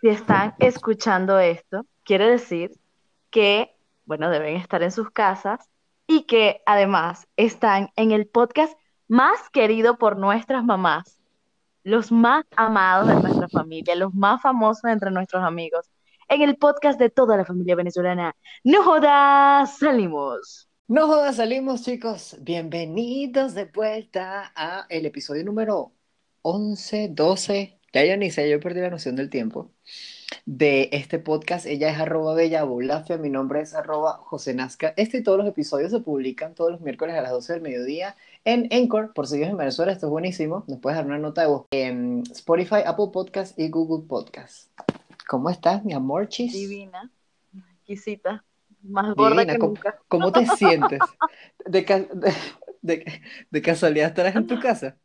si están escuchando esto, quiere decir que, bueno, deben estar en sus casas y que además están en el podcast más querido por nuestras mamás, los más amados de nuestra familia, los más famosos entre nuestros amigos, en el podcast de toda la familia venezolana. No jodas, salimos. No jodas, salimos chicos. Bienvenidos de vuelta a el episodio número 11, 12, ya yo ni sé, yo perdí la noción del tiempo, de este podcast. Ella es arroba bella bolafia, mi nombre es arroba José Nazca. Este y todos los episodios se publican todos los miércoles a las 12 del mediodía en Anchor, por si vives en Venezuela, esto es buenísimo. Nos puedes dar una nota de voz en Spotify, Apple Podcast y Google Podcast. ¿Cómo estás, mi amor, chis? Divina, exquisita, más gorda que ¿cómo, nunca. ¿Cómo te sientes? De, de- de casualidad estarás en tu casa.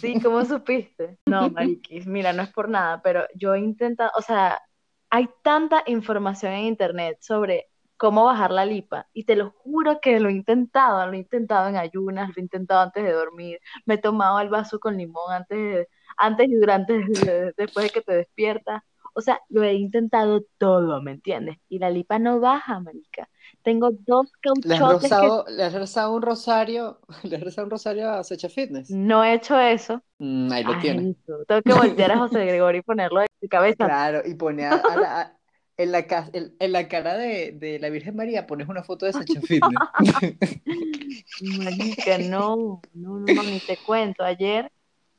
Sí, ¿cómo supiste? No, Mariquis, mira, no es por nada, pero yo he intentado, o sea, hay tanta información en internet sobre cómo bajar la lipa, y te lo juro que lo he intentado, lo he intentado en ayunas, lo he intentado antes de dormir, me he tomado el vaso con limón antes, de- antes y durante, de- después de que te despiertas, o sea, lo he intentado todo, ¿me entiendes? Y la lipa no baja, marica. Tengo dos ¿Le has cauchotes que le has rezado un rosario? ¿Le has rezado un rosario a Secha Fitness? no he hecho eso. Mm, ahí lo Ay, tienes. eso. Tengo que voltear a José Gregorio y ponerlo de su cabeza. Claro, y pone a, a la- a- en la, ca- en, en la cara de, de la Virgen María pones una foto de Secha Fitness. Marica, no, no, no, ni te cuento. Ayer,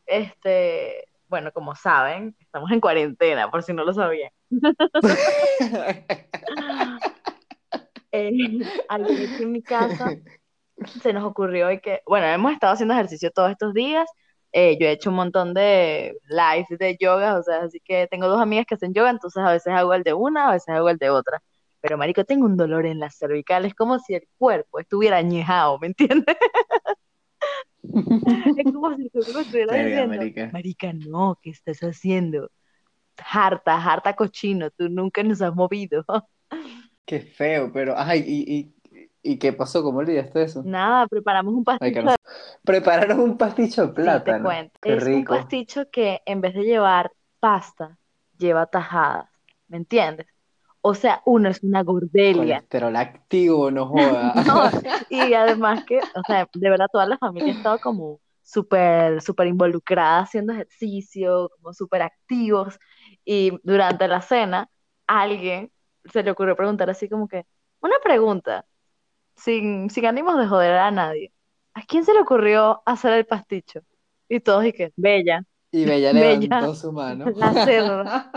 este, bueno, como saben, estamos en cuarentena, por si no lo sabían. Eh, aquí en mi casa se nos ocurrió y que, bueno, hemos estado haciendo ejercicio todos estos días. Eh, yo he hecho un montón de lives de yoga, o sea, así que tengo dos amigas que hacen yoga, entonces a veces hago el de una, a veces hago el de otra. Pero, marico, tengo un dolor en las cervicales, como si el cuerpo estuviera añejado, ¿me entiendes? Es como si el cuerpo estuviera Verga, diciendo, marica. marica, no, ¿qué estás haciendo? Harta, harta cochino, tú nunca nos has movido. Qué feo, pero, ay, y, y, ¿y qué pasó? ¿Cómo olvidaste eso? Nada, preparamos un Ay, pasticho no- Prepararon un pasticho de Sí, te plátano. cuento. Qué Es un rico. pasticho que en vez de llevar pasta, lleva tajadas, ¿me entiendes? O sea, uno es una gordelia. Colesterol activo, no joda. No, y además que, o sea, de verdad toda la familia ha estado como súper, súper involucrada haciendo ejercicio, como súper activos. Y durante la cena, a alguien se le ocurrió preguntar así como que, una pregunta, sin, sin ánimos de joder a nadie. ¿A quién se le ocurrió hacer el pasticho? Y todos y que, Bella, Y Bella Bella, levantó su mano. la cerda.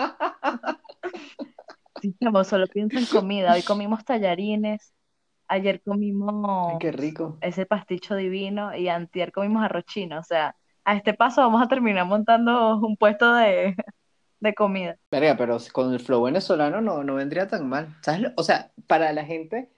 Sí, chamo, solo pienso en comida. Hoy comimos tallarines, ayer Ay, comimos qué rico. ese pasticho divino y antier comimos arroz chino. O sea, a este paso vamos a terminar montando un puesto de, de comida. Verga, pero con el flow venezolano no, no vendría tan mal. ¿Sabes? lo- O sea, para la gente,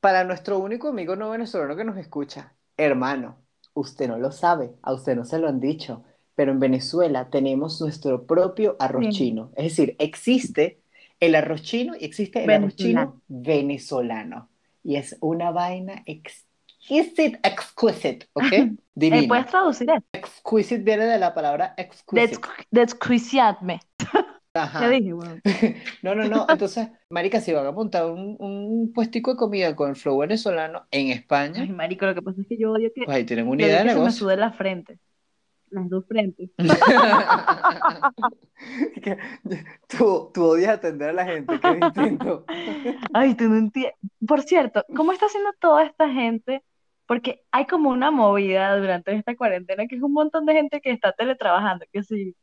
para nuestro único amigo no venezolano que nos escucha, hermano, usted no lo sabe, a usted no se lo han dicho, pero en Venezuela tenemos nuestro propio arroz Sí. chino. Es decir, existe el arroz chino y existe el arroz Venezolano. chino venezolano. Y es una vaina exquisite, exquisite, ¿ok? Eh, Divina. ¿puedes traducir eso? Exquisite viene de la palabra exquisite. Desquiciadme. Ajá. ¿Qué dije, weón? No, no, no. Entonces, marica, si van a montar un, un puestico de comida con el flow venezolano en Ay, España, marico, lo que pasa es que yo odio que, pues ahí tienen una idea de que se me negocio. sude la frente. Las dos frentes. Tú, tú odias atender a la gente, qué distinto. Ay, tú no entiendes. Por cierto, ¿cómo está haciendo toda esta gente? Porque hay como una movida durante esta cuarentena que es un montón de gente que está teletrabajando, que sí,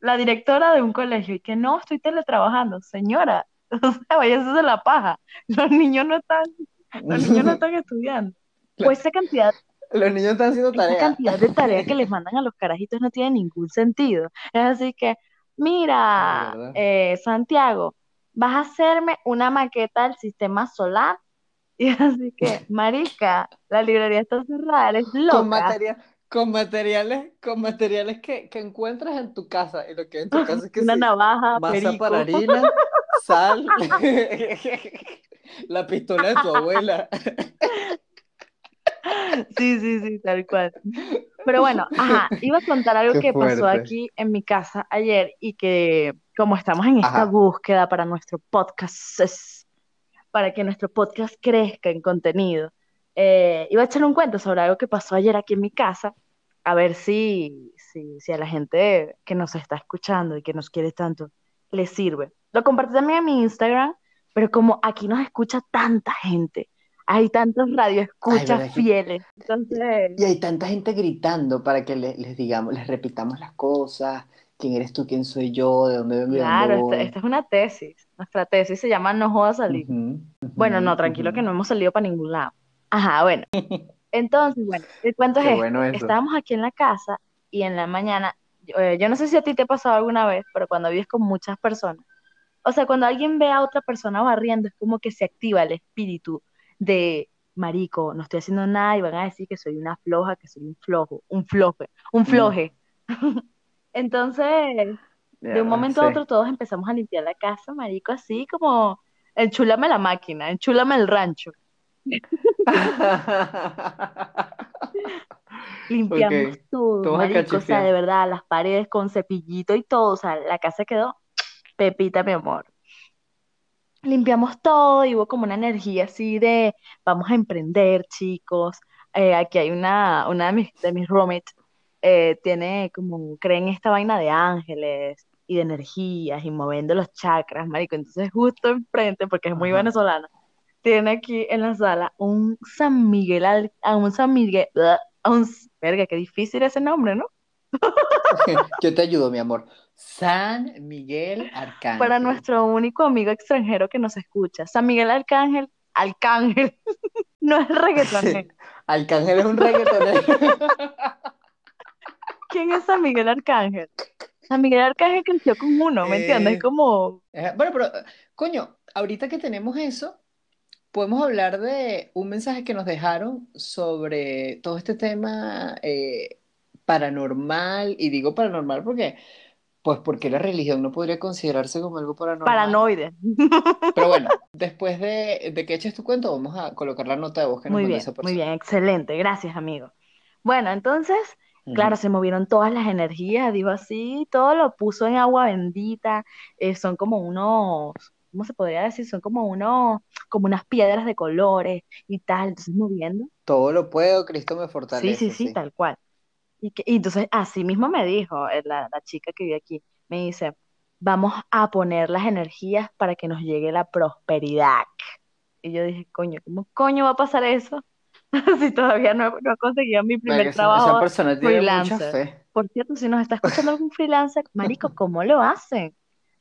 la directora de un colegio y que no estoy teletrabajando, señora, o sea, vaya a hacerse la paja. Los niños no están, los niños no están estudiando. O esa cantidad, Los niños están haciendo esa tarea. cantidad de tareas que les mandan a los carajitos no tiene ningún sentido. Es así que, mira, ¿verdad? eh, Santiago, vas a hacerme una maqueta del sistema solar. Y así que, marica, la librería está cerrada, eres Con loca. materia- con materiales, con materiales que, que encuentras en tu casa. Y lo que hay en tu casa es que Una sí, navaja, masa perico. para harina, sal, la pistola de tu abuela. Sí, sí, sí, tal cual. Pero bueno, ajá, iba a contar algo Qué que pasó fuerte. aquí en mi casa ayer y que como estamos en esta Ajá. búsqueda para nuestro podcast, es- para que nuestro podcast crezca en contenido, eh, iba a echar un cuento sobre algo que pasó ayer aquí en mi casa, a ver si, si, si a la gente que nos está escuchando y que nos quiere tanto le sirve. Lo compartí también en mi Instagram, pero como aquí nos escucha tanta gente, hay tantos Ay, radioescuchas que- fieles, entonces... Y hay tanta gente gritando para que le- les digamos, les repitamos las cosas, quién eres tú, quién soy yo, de dónde vengo Claro, esta, es una tesis. Nuestra tesis se llama No jodas salir. Bueno, no, tranquilo que no hemos salido para ningún lado. Ajá, bueno. Entonces, bueno, el cuento es este. bueno. Estábamos aquí en la casa y en la mañana, yo, eh, yo no sé si a ti te ha pasado alguna vez, pero cuando vives con muchas personas, o sea, cuando alguien ve a otra persona barriendo, es como que se activa el espíritu de, marico, no estoy haciendo nada y van a decir que soy una floja, que soy un flojo, un floje, un Mm. floje. Entonces, de un momento a otro todos empezamos a limpiar la casa, marico, así como enchúlame la máquina, enchúlame el rancho. Limpiamos Ok, todo, marico, o sea, de verdad, las paredes con cepillito y todo, o sea, la casa quedó pepita, mi amor. Limpiamos todo y hubo como una energía así de vamos a emprender, chicos. Eh, aquí hay una, una de mis, de mis roommates, eh, tiene como, creen esta vaina de ángeles y de energías y moviendo los chakras, marico. Entonces, justo enfrente, porque es muy Ajá. venezolana, tiene aquí en la sala un San Miguel, al- a un San Miguel, a un, verga, qué difícil ese nombre, ¿no? Yo te ayudo, mi amor. San Miguel Arcángel. Para nuestro único amigo extranjero que nos escucha, San Miguel Arcángel, Arcángel, no es reggaetonero. Arcángel es un reggaetonero. ¿Quién es San Miguel Arcángel? San Miguel Arcángel creció con uno, ¿me entiendes? Eh, Como, Eh, Bueno, pero, coño, ahorita que tenemos eso, podemos hablar de un mensaje que nos dejaron sobre todo este tema eh, paranormal, y digo paranormal porque, pues, porque la religión no podría considerarse como algo paranormal. paranoide. Pero bueno, después de, de que eches tu cuento, vamos a colocar la nota de voz que nos Muy bien, esa muy bien, excelente, gracias, amigo. Bueno, entonces, claro, se movieron todas las energías, dijo así, todo lo puso en agua bendita, eh, son como unos, ¿cómo se podría decir? Son como unos, como unas piedras de colores y tal, entonces moviendo. Todo lo puedo, Cristo me Sí, fortalece, sí, sí, sí. tal cual. Y, que, y entonces así mismo me dijo eh, la, la chica que vive aquí, me dice, vamos a poner las energías para que nos llegue la prosperidad. Y yo dije, coño, ¿cómo coño va a pasar eso? Si todavía no, he- no he conseguido mi primer que esa, esa trabajo persona tiene mucha freelancer. fe. Por cierto, si nos está escuchando algún freelancer, marico, ¿cómo lo hacen?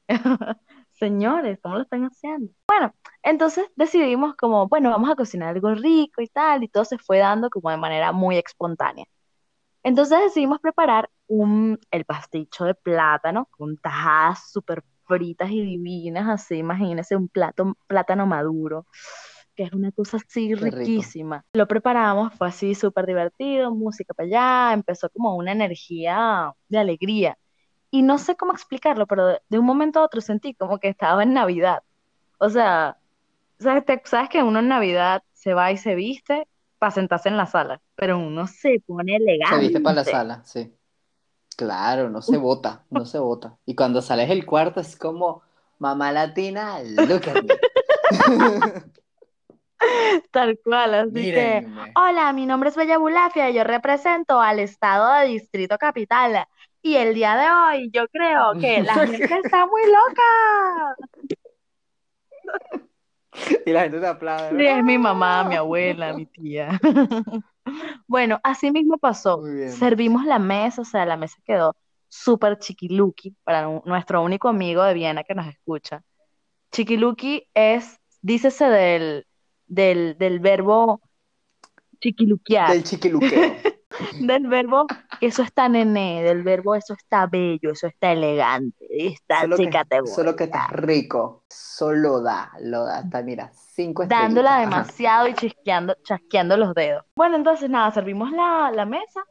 Señores, ¿cómo lo están haciendo? Bueno, entonces decidimos como, bueno, vamos a cocinar algo rico y tal, y todo se fue dando como de manera muy espontánea. Entonces decidimos preparar un, el pasticho de plátano con tajadas súper fritas y divinas, así, imagínense, un plato, plátano maduro, que es una cosa así Qué rico. riquísima. Lo preparamos, fue así súper divertido, música para allá, empezó como una energía de alegría. Y no sé cómo explicarlo, pero de, de un momento a otro sentí como que estaba en Navidad. O sea, ¿sabes, te- sabes que uno en Navidad se va y se viste para sentarse en la sala, pero uno se pone Se viste para la elegante. sala, sí. Claro, no se vota, no se vota. Y cuando sales del cuarto es como, mamá latina, look at me. Tal cual, así que, hola, mi nombre es Bella Bulafia y yo represento al estado de Distrito Capital. Y el día de hoy yo creo que la gente está muy loca. Y la gente te aplaude. Sí, es mi mamá, mi abuela, mi tía. Bueno, así mismo pasó. Servimos la mesa, o sea, la mesa quedó súper chiquiluki para un- nuestro único amigo de Viena que nos escucha. Chiquiluki es, dícese del, del, del verbo chiquiluquear, Del chiquiluqueo. del verbo eso está nené, del verbo eso está bello, eso está elegante, está Solo que, solo que estás rico. Solo da, lo da. Está, mira, cinco dándola estrellitas. Ajá. demasiado y chisqueando, chasqueando los dedos. Bueno, entonces nada, servimos la, la mesa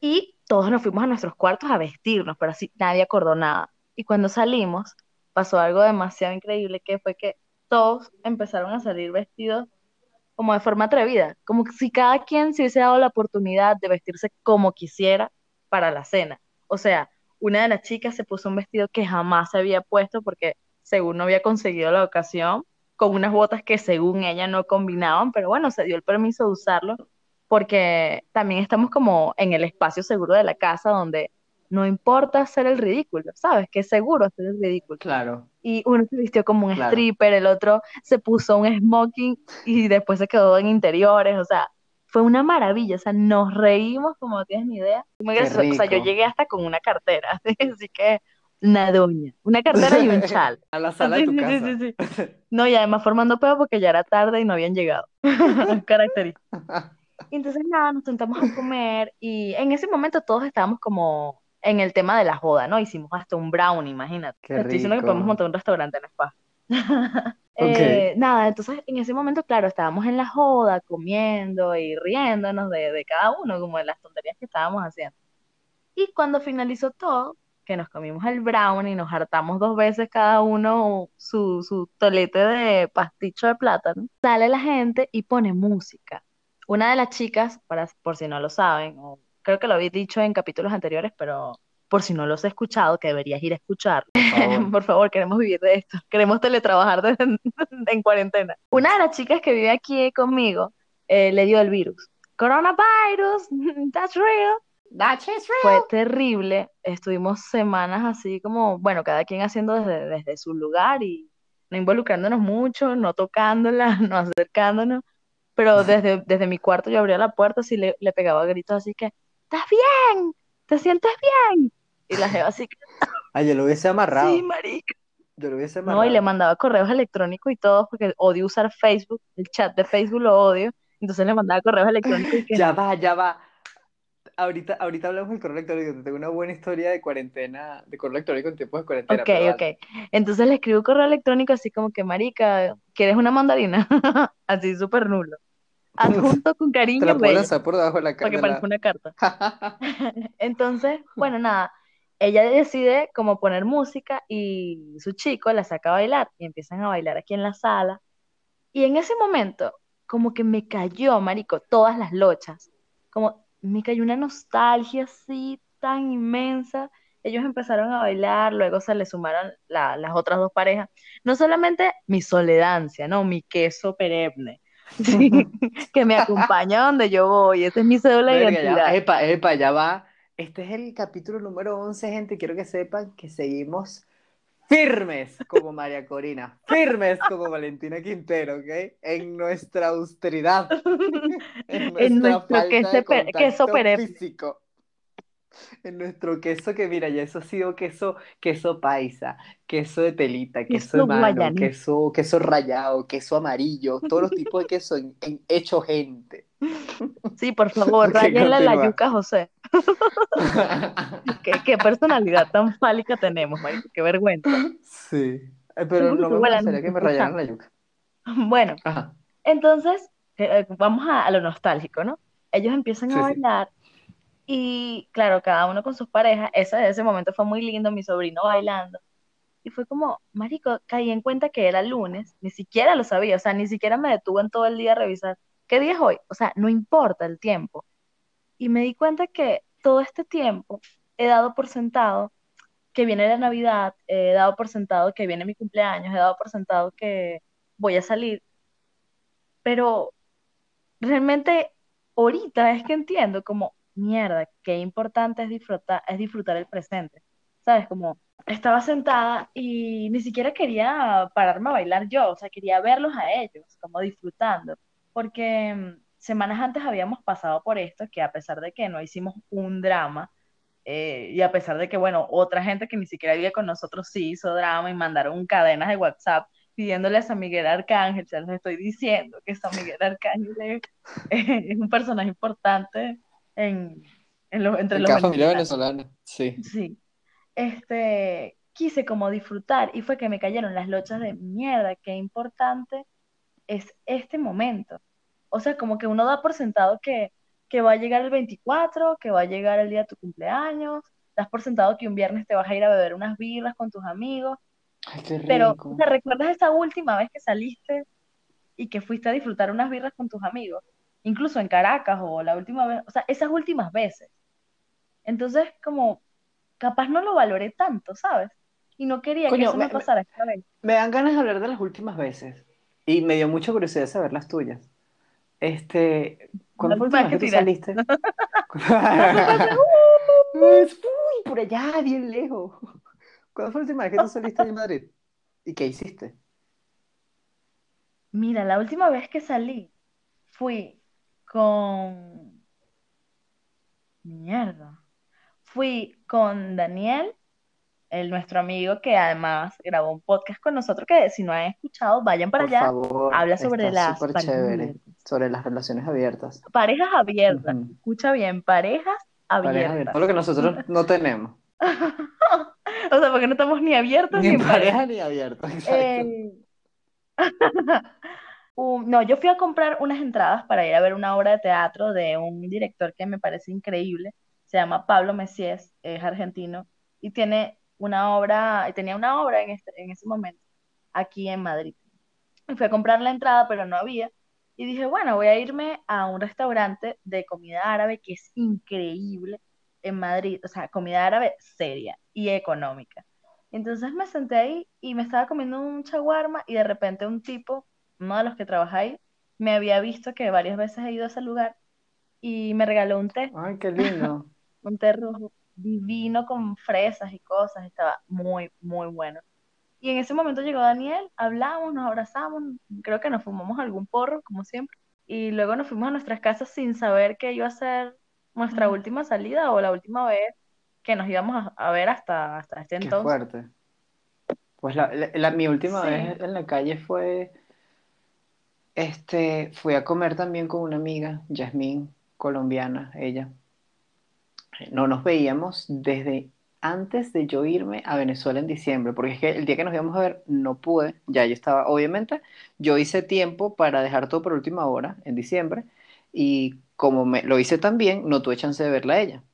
y todos nos fuimos a nuestros cuartos a vestirnos, pero así nadie acordó nada. Y cuando salimos, pasó algo demasiado increíble que fue que todos empezaron a salir vestidos como de forma atrevida, como si cada quien se hubiese dado la oportunidad de vestirse como quisiera para la cena. O sea, una de las chicas se puso un vestido que jamás se había puesto porque según no había conseguido la ocasión, con unas botas que según ella no combinaban, pero bueno, se dio el permiso de usarlo porque también estamos como en el espacio seguro de la casa donde no importa hacer el ridículo, ¿sabes? Que es seguro hacer el ridículo. Claro. Y uno se vistió como un Claro. stripper, el otro se puso un smoking y después se quedó en interiores, o sea, fue una maravilla, o sea, nos reímos como no tienes ni idea. Muy gracioso. O sea, yo llegué hasta con una cartera, así que una doña, una cartera y un chal. A la sala de Sí, tu sí, casa. sí, sí, sí. No, y además formando pedo porque ya era tarde y no habían llegado. Característico. Y entonces nada, nos sentamos a comer y en ese momento todos estábamos como en el tema de la joda, ¿no? Hicimos hasta un brownie, imagínate. Qué estoy diciendo que podemos montar un restaurante en Spa. Eh, nada, entonces en ese momento, claro, estábamos en la joda, comiendo y riéndonos de, de cada uno, como de las tonterías que estábamos haciendo. Y cuando finalizó todo, que nos comimos el brownie, nos hartamos dos veces cada uno su, su tolete de pasticho de plátano, sale la gente y pone música. Una de las chicas, para, por si no lo saben, o creo que lo habéis dicho en capítulos anteriores, pero por si no los he escuchado, que deberías ir a escucharlo. Por favor. Por favor, queremos vivir de esto. Queremos teletrabajar desde- en cuarentena. Una de las chicas que vive aquí conmigo eh, le dio el virus. Coronavirus, that's real. That is Fue terrible. Estuvimos semanas así como, bueno, cada quien haciendo desde, desde su lugar y no involucrándonos mucho, no tocándola, no acercándonos. Pero desde, desde mi cuarto yo abría la puerta así le, le pegaba gritos así que, ¿estás bien? ¿Te sientes bien? Y la jeva así que, Ah, yo lo hubiese amarrado. sí, marica. Yo lo hubiese No, y le amarrado. mandaba correos electrónicos y todo, porque odio usar Facebook, el chat de Facebook lo odio, entonces le mandaba correos electrónicos y que, Ya va, ya va. Ahorita, ahorita hablamos del correo electrónico. Te tengo una buena historia de cuarentena, de correo electrónico en tiempos de cuarentena. ok, ok. Entonces le escribo correo electrónico así como que, marica, ¿quieres una mandarina? Así súper nulo. Adjunto con Te cariño, la puedo bello, lanzar por debajo de la para que parezca una carta. Entonces, bueno, nada, ella decide como poner música y su chico la saca a bailar y empiezan a bailar aquí en la sala. Y en ese momento, como que me cayó, marico, todas las lochas. Como me cayó una nostalgia así tan inmensa. Ellos empezaron a bailar, luego se le sumaron la- las otras dos parejas. No solamente mi soledancia, no, mi queso perenne, sí, que me acompaña donde yo voy. Esa es mi cédula de ya, identidad. epa, epa, ya va. Este es el capítulo número 11, gente. Quiero que sepan que seguimos firmes como María Corina, firmes como Valentina Quintero, ¿ok? En nuestra austeridad, en En nuestra nuestro falta queso de contacto físico. En nuestro queso que, mira, ya eso ha sido queso, queso paisa, queso de telita, queso Queso de mano, queso, queso rallado, queso amarillo, todos los tipos de queso en, en hecho gente. Sí, por favor, rayenle la yuca, José. ¿Qué, qué personalidad tan fálica tenemos, marico, qué vergüenza. Sí. Eh, Pero no me nos que me rayaran la yuca. Bueno, Ajá. entonces, eh, vamos a, a lo nostálgico, ¿no? Ellos empiezan Sí, a sí. Y, claro, cada uno con sus parejas. Ese, ese momento fue muy lindo, mi sobrino bailando. Y fue como, marico, caí en cuenta que era lunes, ni siquiera lo sabía, o sea, ni siquiera me detuve en todo el día a revisar qué día es hoy, o sea, no importa el tiempo. Y me di cuenta que todo este tiempo he dado por sentado que viene la Navidad, he dado por sentado que viene mi cumpleaños, he dado por sentado que voy a salir, pero realmente ahorita es que entiendo como, mierda, qué importante es disfrutar, es disfrutar el presente, ¿sabes? Como estaba sentada y ni siquiera quería pararme a bailar yo, o sea, quería verlos a ellos, como disfrutando, porque mm, semanas antes habíamos pasado por esto, que a pesar de que no hicimos un drama, eh, y a pesar de que, bueno, otra gente que ni siquiera vive con nosotros sí hizo drama y mandaron cadenas de WhatsApp pidiéndole a San Miguel Arcángel, ya les estoy diciendo que San Miguel Arcángel es, es un personaje importante en, en entre En los familia venezolanos. venezolana. Sí. Sí, este, quise como disfrutar y fue que me cayeron las lochas de mierda, qué importante es este momento. O sea, como que uno da por sentado que, que va a llegar el 24, que va a llegar el día de tu cumpleaños, das por sentado que un viernes te vas a ir a beber unas birras con tus amigos, Ay, qué pero, rico. sea, ¿recuerdas esa última vez que saliste y que fuiste a disfrutar unas birras con tus amigos? Incluso en Caracas o la última vez, o sea, esas últimas veces. Entonces, como capaz no lo valoré tanto, ¿sabes? Y no quería que Coño, eso me, me- pasara esta vez. Me dan ganas de hablar de las últimas veces. Y me dio mucha curiosidad saber las tuyas. Este, ¿cuándo La fue la última vez que que tú saliste? Uy, por allá, bien lejos. ¿Cuándo fue la última vez que tú saliste de Madrid? ¿Y qué hiciste? Mira, la última vez que salí fui con... Mierda. Fui con Daniel, el, nuestro amigo que además grabó un podcast con nosotros que si no han escuchado, vayan para Por allá. favor, Habla sobre las parejas chévere. abiertas. Sobre las relaciones abiertas. Parejas abiertas. Escucha bien, parejas Parejas abiertas. abiertas. Todo lo que nosotros no tenemos. O sea, porque no estamos ni abiertos Ni ni pareja. pareja ni abiertas. Exacto. Eh, no, yo fui a comprar unas entradas para ir a ver una obra de teatro de un director que me parece increíble. Se llama Pablo Messies, es argentino y tiene una obra, tenía una obra en, este- en ese momento aquí en Madrid. Y fui a comprar la entrada, pero no había. Y dije, bueno, voy a irme a un restaurante de comida árabe que es increíble en Madrid. O sea, comida árabe seria y económica. Entonces me senté ahí y me estaba comiendo un shawarma y de repente un tipo, uno de los que trabaja ahí, me había visto que varias veces he ido a ese lugar y me regaló un té, Ay, qué lindo. un té rojo divino con fresas y cosas. Estaba muy, muy bueno. Y en ese momento llegó Daniel, hablamos, nos abrazamos, creo que nos fumamos algún porro, como siempre. Y luego nos fuimos a nuestras casas sin saber que iba a ser nuestra última salida o la última vez que nos íbamos a, a ver hasta, hasta este Qué entonces. fuerte. Pues la, la- la- mi última Sí. vez en la calle fue, este, fui a comer también con una amiga, Yasmín, colombiana, ella. No nos veíamos desde antes de yo irme a Venezuela en diciembre, porque es que el día que nos íbamos a ver no pude, ya yo estaba, obviamente, yo hice tiempo para dejar todo por última hora en diciembre y como me, lo hice también, no tuve chance de verla a ella.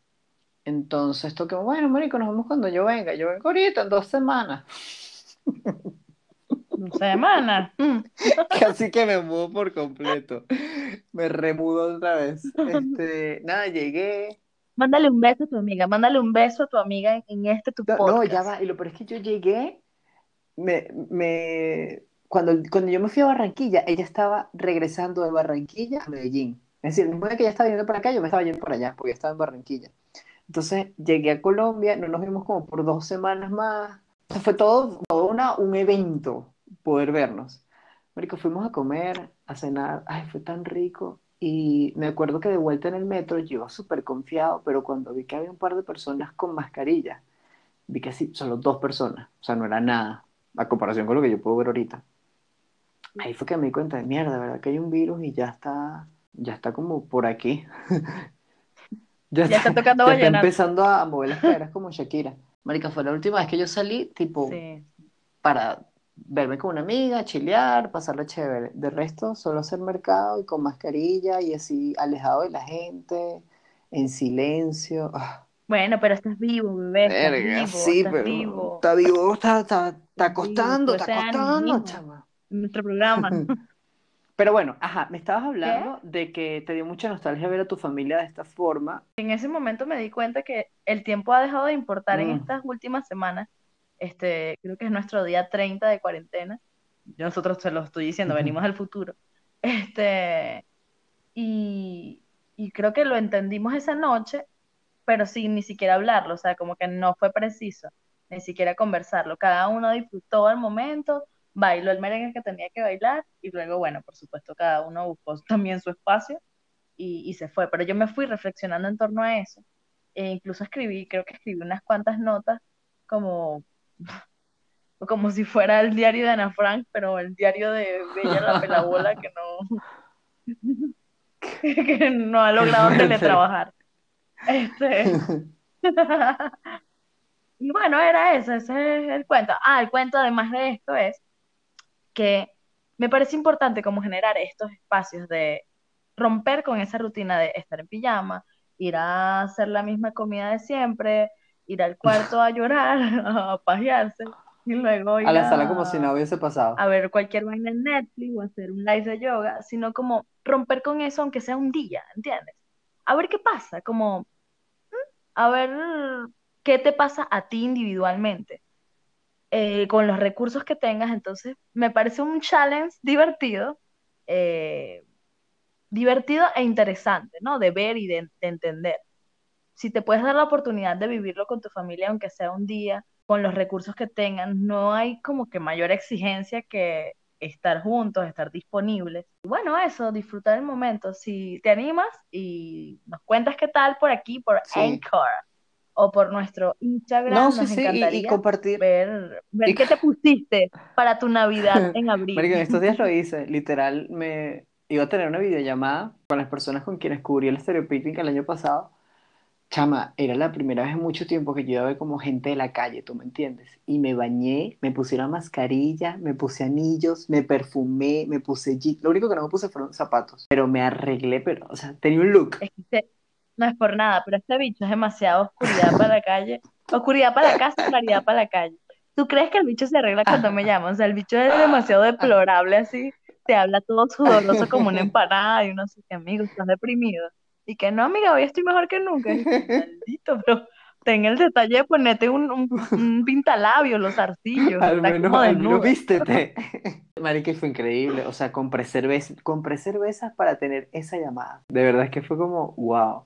Entonces toqué, bueno, marico, nos vemos cuando yo venga. Yo vengo ahorita, en dos semanas. Dos semanas. Mm. Casi que me mudo por completo. Me remudo otra vez. Este, nada, llegué. Mándale un beso a tu amiga, mándale un beso a tu amiga en, este tu No, no, ya podcast. va. Y lo peor es que yo llegué, me, me, cuando, cuando yo me fui a Barranquilla, ella estaba regresando de Barranquilla a Medellín. Es decir, el mismo día que ella estaba yendo para acá, yo me estaba yendo para allá, porque estaba en Barranquilla. Entonces llegué a Colombia, no nos vimos como por dos semanas más. O sea, fue todo, todo una, un evento poder vernos. Marico, fuimos a comer, a cenar, ay, fue tan rico. Y me acuerdo que de vuelta en el metro yo iba súper confiado, pero cuando vi que había un par de personas con mascarilla, vi que sí, solo dos personas, o sea, no era nada, a comparación con lo que yo puedo ver ahorita. Ahí fue que me di cuenta de mierda, ¿verdad? Que hay un virus y ya está, ya está como por aquí. Ya Ya está tocando ya está empezando a mover las caderas como Shakira. Marica, fue la última vez que yo salí, tipo, Sí. para verme con una amiga, chilear, pasarla chévere. De resto, solo hacer mercado y con mascarilla y así alejado de la gente, en silencio. Ah, Bueno, pero estás vivo, bebé, estás verga, vivo, sí, estás pero vivo. está vivo, está, está, está costando, está costando, chama. Nuestro programa. Pero bueno, ajá, me estabas hablando de que te dio mucha nostalgia ver a tu familia de esta forma. En ese momento me di cuenta que el tiempo ha dejado de importar en Mm. estas últimas semanas. Este, creo que es nuestro día 30 de cuarentena. Nosotros se lo estoy diciendo, venimos del futuro. Este, y, y creo que lo entendimos esa noche, pero sin ni siquiera hablarlo, o sea, como que no fue preciso, ni siquiera conversarlo. Cada uno disfrutó el momento, bailó el merengue que tenía que bailar, y luego, bueno, por supuesto, cada uno buscó también su espacio y, y se fue. Pero yo me fui reflexionando en torno a eso. E incluso escribí, creo que escribí unas cuantas notas como, como si fuera el diario de Ana Frank, pero el diario de Bella la Pelabola que no, que no ha logrado teletrabajar. Este, y bueno, era eso, ese es el cuento. Ah, el cuento además de esto es que me parece importante como generar estos espacios de romper con esa rutina de estar en pijama, ir a hacer la misma comida de siempre, ir al cuarto a llorar, a pajearse, y luego ir A la sala como a- si no hubiese pasado. a ver cualquier vaina en Netflix o hacer un live de yoga, sino como romper con eso aunque sea un día, ¿entiendes? A ver qué pasa, como, ¿mm? a ver qué te pasa a ti individualmente eh, con los recursos que tengas. Entonces, me parece un challenge divertido, eh, divertido e interesante, ¿no? De ver y de, de entender. Si te puedes dar la oportunidad de vivirlo con tu familia, aunque sea un día, con los recursos que tengan, no hay como que mayor exigencia que estar juntos, estar disponibles. Bueno, eso, disfrutar el momento. Si te animas y nos cuentas qué tal por aquí, por Anchor o por nuestro Instagram, No, nos sí, sí, y, y encantaría compartir. ver, ver Y- qué te pusiste para tu Navidad en abril. Marica, en estos días lo hice, literal, me iba a tener una videollamada con las personas con quienes cubrí el Stereo Picnic el año pasado. Chama, era la primera vez en mucho tiempo que yo iba como gente de la calle, ¿tú me entiendes? Y me bañé, me puse una mascarilla, me puse anillos, me perfumé, me puse jeans. Lo único que no me puse fueron zapatos, pero me arreglé, pero, o sea, tenía un look. Es que no es por nada, pero este bicho es demasiado oscuridad para la calle, oscuridad para la casa, claridad para la calle. ¿Tú crees que el bicho se arregla cuando me llama? O sea, el bicho es demasiado deplorable así, te habla todo sudoroso como una empanada y uno así amigo, estás deprimido. Y que no, amiga, hoy estoy mejor que nunca. Maldito, pero ten el detalle de ponerte un, un, un pintalabio, los zarcillos, Al menos, como al menos vístete. Marica, fue increíble. O sea, compré cerveza, compré cervezas para tener esa llamada. De verdad es que fue como, wow.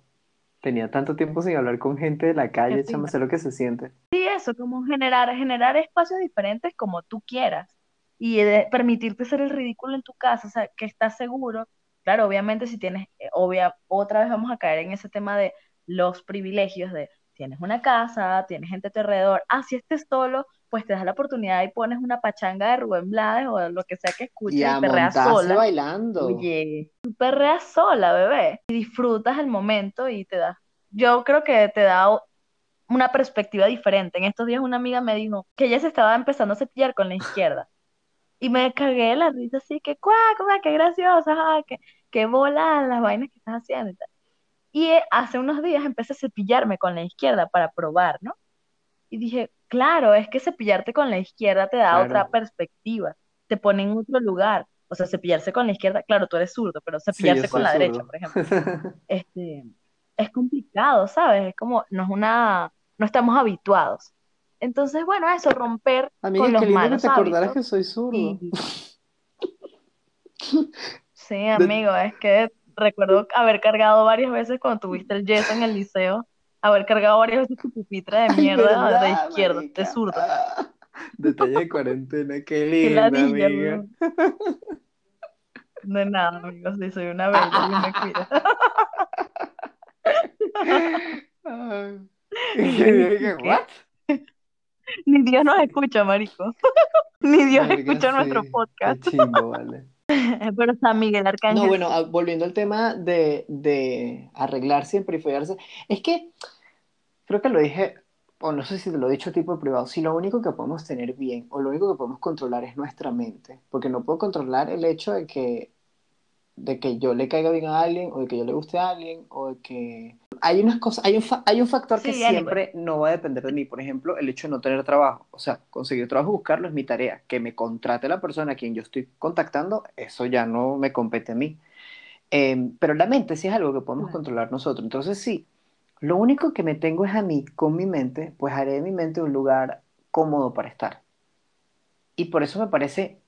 Tenía tanto tiempo sin hablar con gente de la calle, chama, sé lo que se siente. Sí, eso, como generar, generar espacios diferentes como tú quieras y de permitirte ser el ridículo en tu casa, o sea, que estás seguro. Claro, obviamente si tienes, eh, obvia, otra vez vamos a caer en ese tema de los privilegios de tienes una casa, tienes gente a tu alrededor, ah, si estés solo, pues te das la oportunidad y pones una pachanga de Rubén Blades o lo que sea que escuches Y a y perreas sola. bailando. Oye, tú perreas sola, bebé, y disfrutas el momento y te da, yo creo que te da una perspectiva diferente. En estos días una amiga me dijo que ella se estaba empezando a cepillar con la izquierda y me cagué de la risa así que, cuá, cuá, qué graciosa, que, qué bola las vainas que estás haciendo y tal. Y eh, hace unos días empecé a cepillarme con la izquierda para probar, ¿no? Y dije, claro, es que cepillarte con la izquierda te da Claro. otra perspectiva, te pone en otro lugar. O sea, cepillarse con la izquierda, claro, tú eres zurdo, pero Sí, cepillarse con la derecha, por ejemplo, este, es complicado, ¿sabes? Es como, no es una, no estamos habituados. Entonces, bueno, eso, romper Amiga, con qué los lindo que malos te acordaras hábitos que soy zurdo. Sí, amigo, es que recuerdo haber cargado varias veces cuando tuviste el yeso en el liceo, haber cargado varias veces tu pupitre de Ay, mierda de izquierda, de zurdo. Detalle de cuarentena, qué Qué ladilla, amiga. De nada, amigo, sí, soy una bella, me cuida. Y dije, dije, ¿qué? Ni Dios nos escucha, marico. Ni Dios escucha nuestro podcast. qué chimbo, vale. Pero San Miguel No, Arcángel bueno, sí. ah, volviendo al tema de, de arreglarse y perifollarse, es que creo que lo dije, o no sé si te lo he dicho tipo de privado, si lo único que podemos tener bien o lo único que podemos controlar es nuestra mente, porque no puedo controlar el hecho de que, de que yo le caiga bien a alguien o de que yo le guste a alguien o de que... Hay unas cosas, hay un, fa- hay un factor que Sí, anyway. siempre no va a depender de mí, por ejemplo, el hecho de no tener trabajo, o sea, conseguir trabajo buscarlo es mi tarea, que me contrate la persona a quien yo estoy contactando, eso ya no me compete a mí. Eh, pero la mente sí es algo que podemos Claro. controlar nosotros. Entonces, sí, lo único que me tengo es a mí con mi mente, pues haré de mi mente un lugar cómodo para estar. Y por eso me parece,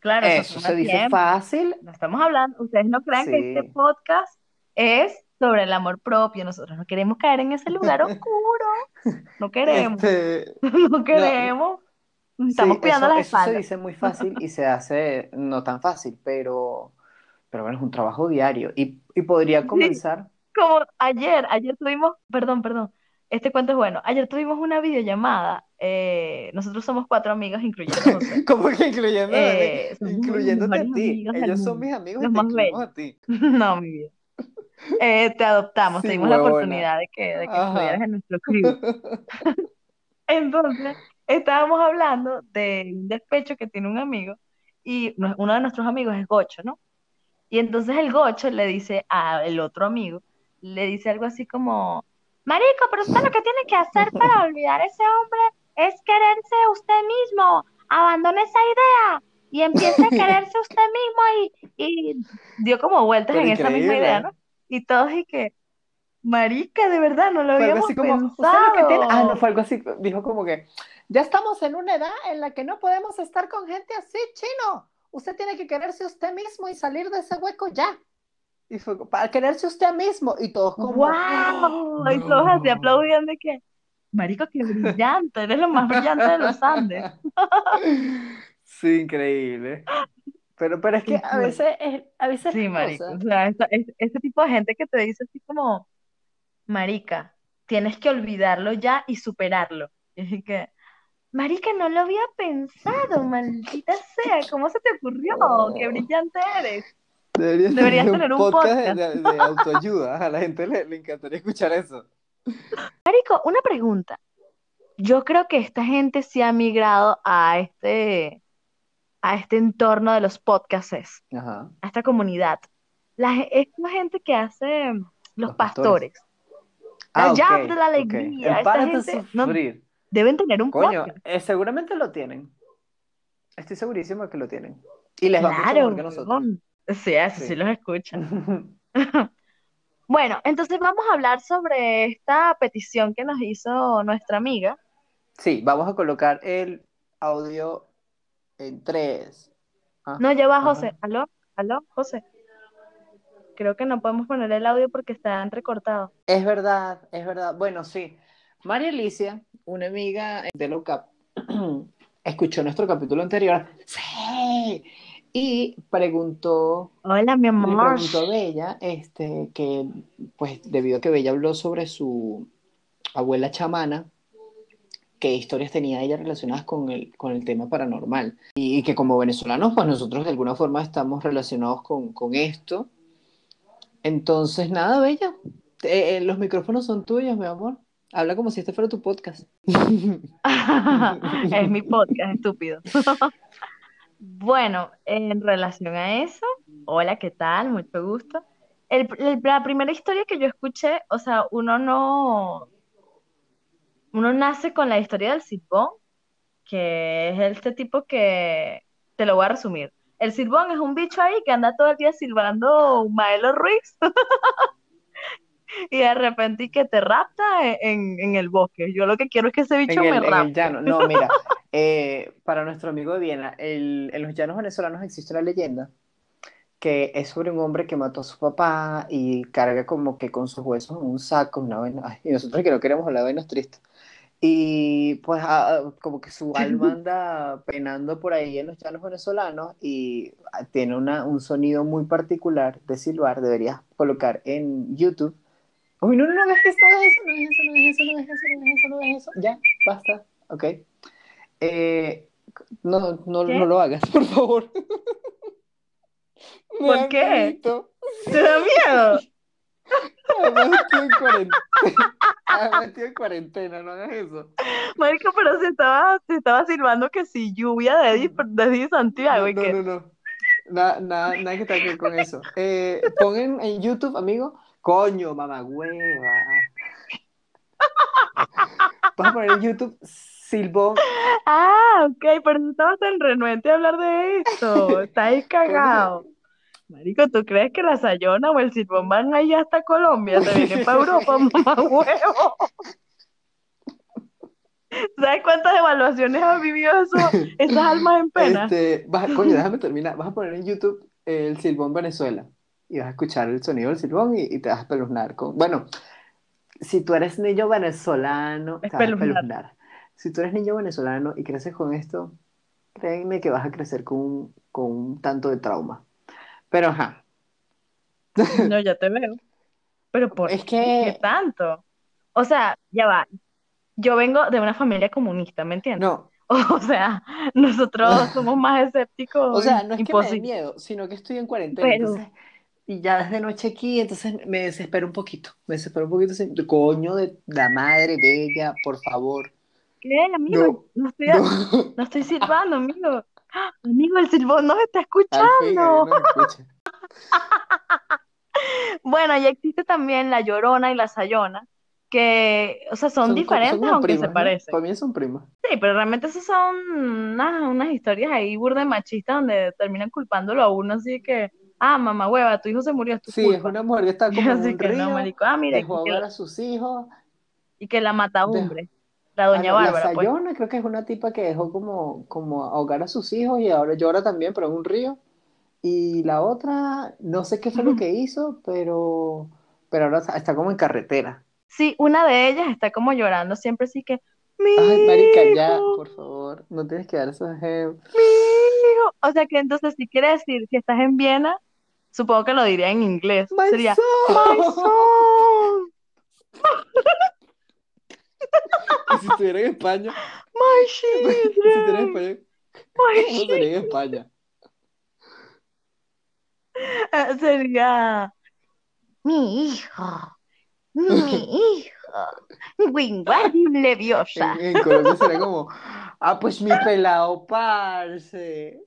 Claro, eso se dice tiempo. fácil. No estamos hablando, ustedes no crean que este Sí. podcast es sobre el amor propio. Nosotros no queremos caer en ese lugar oscuro. No queremos, Este, no queremos. Sí, Estamos cuidando eso, las eso se espaldas. dice muy fácil y se hace no tan fácil, pero, pero bueno, es un trabajo diario. Y, y podría Sí, comenzar, como ayer, ayer tuvimos, perdón, perdón, este cuento es bueno. Ayer tuvimos una videollamada. eh, nosotros somos cuatro amigos, incluyendo como que mí, Eh, incluyéndote a ti. Ellos son mis amigos y los te a ti. No, mi vida. Eh, te adoptamos, te Sí, dimos la oportunidad de que, de que estuvieras en nuestro crew. Entonces, estábamos hablando de un despecho que tiene un amigo y no- uno de nuestros amigos es Gocho, ¿no? Y entonces el Gocho le dice al otro amigo, le dice algo así como, Marico, pero usted lo que tiene que hacer para olvidar a ese hombre es quererse usted mismo, abandone esa idea y empiece a quererse usted mismo y, y dio como vueltas Pero en esa misma idea, increíble. ¿no? Y todos y que, Marica, de verdad, no lo Fue habíamos así como, pensado. "¿Usted lo que tiene?". Ah, no, fue algo así, dijo como que, ya estamos en una edad en la que no podemos estar con gente así, chino. Usted tiene que quererse usted mismo y salir de ese hueco ya. Y fue para quererse usted mismo. Y todos como, ¡Wow! Y todos así aplaudían de que, Marico, qué brillante, eres lo más brillante de los Andes. Sí, increíble. Pero, pero es que a veces, es, a veces Sí, marico. O sea, es- ese tipo de gente que te dice así como, marica, tienes que olvidarlo ya y superarlo. Y que, marica, no lo había pensado, maldita sea, ¿cómo se te ocurrió? Qué Oh. brillante eres. Deberías Deberías tener tener un podcast podcast. de- de autoayuda. A la gente le, le encantaría escuchar eso. Marico, una pregunta. Yo creo que esta gente sí ha migrado a este, a este entorno de los podcasts, Ajá. a esta comunidad. La, es la gente que hace los, Los pastores. pastores. Ah, La Jab ok, de la alegría. Esta gente no- deben tener un Coño, podcast. eh, seguramente lo tienen. Estoy segurísimo que lo tienen. Y les va Claro, que nosotros. Sí, eso sí, Sí. los escuchan. Bueno, entonces vamos a hablar sobre esta petición que nos hizo nuestra amiga. Sí, vamos a colocar el audio en tres. Ah, No, ya va ajá. José. ¿Aló? ¿Aló, José? Creo que no podemos poner el audio porque está entrecortado. Es verdad, es verdad. Bueno, sí. María Alicia, una amiga de LOCAP, escuchó nuestro capítulo anterior. Sí. Y preguntó Hola, mi amor. preguntó a Bella, este, que, pues, debido a que Bella habló sobre su abuela chamana, qué historias tenía ella relacionadas con el, con el tema paranormal. Y, y que como venezolanos, pues nosotros de alguna forma estamos relacionados con, con esto. Entonces, nada, Bella, eh, eh, los micrófonos son tuyos, mi amor. Habla como si este fuera tu podcast. Es mi podcast, estúpido. Bueno, en relación a eso, hola, ¿qué tal? Mucho gusto. El- el- la primera historia que yo escuché, o sea, uno no, uno nace con la historia del Silbón, que es este tipo que, te lo voy a resumir. El Silbón es un bicho ahí que anda todo el día silbando Maelo Ruiz y de repente y que te rapta en, en el bosque. Yo lo que quiero es que ese bicho En me el, en rapte. el llano. No, mira, eh, para nuestro amigo de Viena, el- en los llanos venezolanos existe una leyenda que es sobre un hombre que mató a su papá y carga como que con sus huesos en un saco, una vaina. Y nosotros que no queremos hablar de vainas tristes. Y pues ah, ah, como que su alma anda penando por ahí en los llanos venezolanos y ah, tiene una, un sonido muy particular de silbar. Deberías colocar en YouTube. Uy, no, no, no, no es eso, no es eso, no es eso, no es eso, no es eso, no es eso, no es eso. Ya, basta, ok. Eh, no, no, no lo hagas, por favor. Me ¿Por da qué? ¿Te da miedo? Además estoy en cuarentena. Además estoy en cuarentena, no hagas eso. Marico, pero se estaba, se estaba silbando que si lluvia de Eddie, de Eddie Santiago No, no, que no, no. Nada, nada, nada que ver con eso. Eh, pon en, YouTube, amigo. Coño, mamagüeva. Vas a poner en YouTube Silbón. Ah, ok, pero tú estabas tan renuente a hablar de esto. Estás ahí cagado. Marico, ¿tú crees que la Sayona o el Silbón van allá hasta Colombia? Te vienen para Europa, mamá huevo. ¿Sabes cuántas evaluaciones han vivido eso- esas almas en pena? Este, vas coño, déjame terminar. Vas a poner en YouTube el Silbón Venezuela y vas a escuchar el sonido del silbón y, y te vas a espeluznar con. Bueno, si tú eres niño venezolano, te vas a Espeluznar. espeluznar. Si tú eres niño venezolano y creces con esto, créeme que vas a crecer con un, con un tanto de trauma. Pero ajá, No, ya te veo. Pero ¿por es qué que tanto? O sea, ya va. Yo vengo de una familia comunista, ¿me entiendes? no, O sea, nosotros somos más escépticos. o sea, no es que me dé miedo, sino que estoy en cuarentena, Pero- entonces, y ya es de noche aquí, entonces me desespero un poquito, me desespero un poquito, coño de la madre bella, por favor. ¿Qué, amigo? No, estoy, No. no estoy silbando, amigo. ¡Ah! Amigo, el silbón nos está fin, escuchando. nos escucha. Bueno, y existe también la Llorona y la Sayona, que, o sea, son, diferentes, como aunque primas, se ¿no? parecen. Para mí son primas. Sí, pero realmente esas son unas, unas historias ahí burda de machistas donde terminan culpándolo a uno así que, ah, mamá hueva, tu hijo se murió, es tu Sí, es una mujer que está como en un que no, río, marico, ah, mira, dejó que, a sus hijos. y que la mata Dejó- hombre, la Ah, doña no, la Bárbara, pues. Sayona creo que es una tipa que dejó como, como ahogar a sus hijos y ahora llora también, pero en un río. Y la otra, no sé qué fue lo que hizo, pero, pero ahora está, como en carretera. Sí, una de ellas está como llorando siempre, así que, mi Ay, marica, ya, hijo, por favor, no tienes que dar esos ejemplos. O sea que entonces, si quiere decir que estás en Viena, supongo que lo diría en inglés. My Sería, son. my Y si estuviera en España, my si estuviera en children, España, my ¿cómo sería en España? children. Sería, mi hijo, mi hijo, Wingardium Leviosa. En, en Colombia sería como, ah, pues mi pelado parce.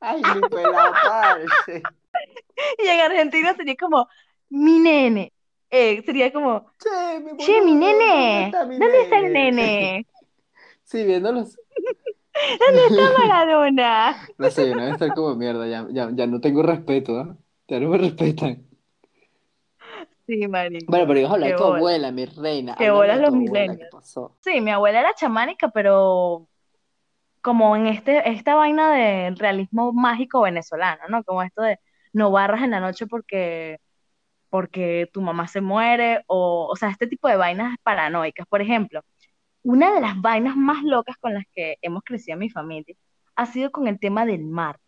Ay, mi pelado parce. Y en Argentina sería como, mi nene. Eh, sería como, Che, mi che, mi boludo, ¿dónde nene, está mi ¿dónde está el nene? Sí, viéndolos. ¿Dónde está Maradona? La Sayona debe estar como mierda, ya, ya, ya no tengo respeto, ¿ah? Ya no me respetan. Sí, marico. Bueno, pero ibas a hablar de tu bola. abuela, mi reina. Háblame bolas los tu abuela, ¿qué millennials. pasó? Sí, mi abuela era chamánica, pero como en este, esta vaina del realismo mágico venezolano, ¿no? Como esto de no barras en la noche porque, porque tu mamá se muere, o, o sea, este tipo de vainas paranoicas. Por ejemplo, una de las vainas más locas con las que hemos crecido en mi familia ha sido con el tema del mar.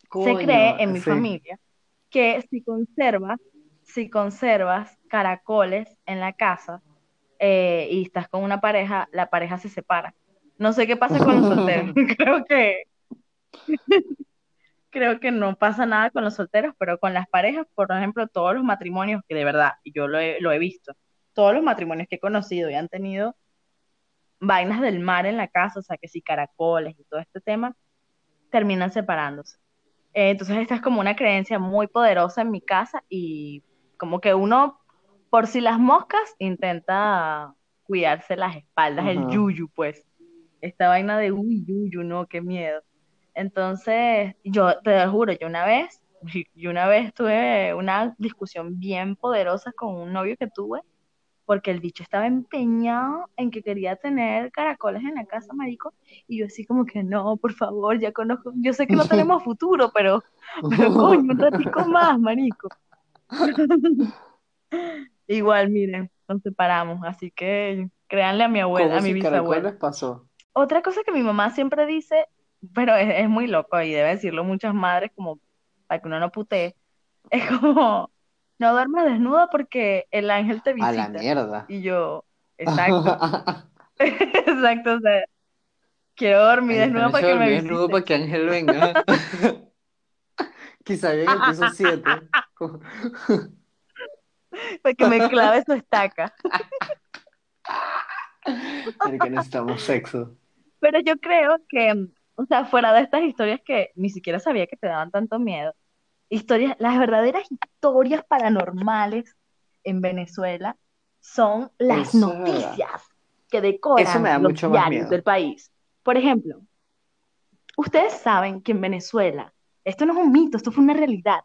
Se Coño, cree en mi sí. familia que si conservas, si conservas caracoles en la casa eh, y estás con una pareja, la pareja se separa. No sé qué pasa con los solteros. Creo que creo que no pasa nada con los solteros, pero con las parejas, por ejemplo, todos los matrimonios que de verdad, yo lo he, lo he visto, todos los matrimonios que he conocido y han tenido vainas del mar en la casa, o sea, que si caracoles y todo este tema, terminan separándose. Eh, entonces esta es como una creencia muy poderosa en mi casa y como que uno, por si las moscas, intenta cuidarse las espaldas, el yuyu, pues. Esta vaina de, uy, yuyu, no, qué miedo. Entonces, yo te lo juro, yo una vez, yo una vez tuve una discusión bien poderosa con un novio que tuve, porque el bicho estaba empeñado en que quería tener caracoles en la casa, marico, y yo así como que no, por favor, ya conozco, yo sé que no tenemos futuro, pero, pero coño, un ratico más, marico. Igual, miren, nos separamos, así que créanle a mi abuela, ¿Cómo a mi bisabuela. pasó? Otra cosa que mi mamá siempre dice, pero es, es muy loco y debe decirlo muchas madres como para que uno no putee, es como, no duermas desnuda porque el ángel te A la visita. mierda. Y yo, exacto, exacto, o sea, quiero dormir Ay, desnuda para que me dormí desnudo visite. para que Ángel venga. Quizá llegue al piso 7. para que me clave su estaca. que necesitamos sexo. Pero yo creo que, o sea, fuera de estas historias que ni siquiera sabía que te daban tanto miedo, historias, las verdaderas historias paranormales en Venezuela son las Eso noticias que decoran los diarios del país. Por ejemplo, ustedes saben que en Venezuela, esto no es un mito, esto fue una realidad,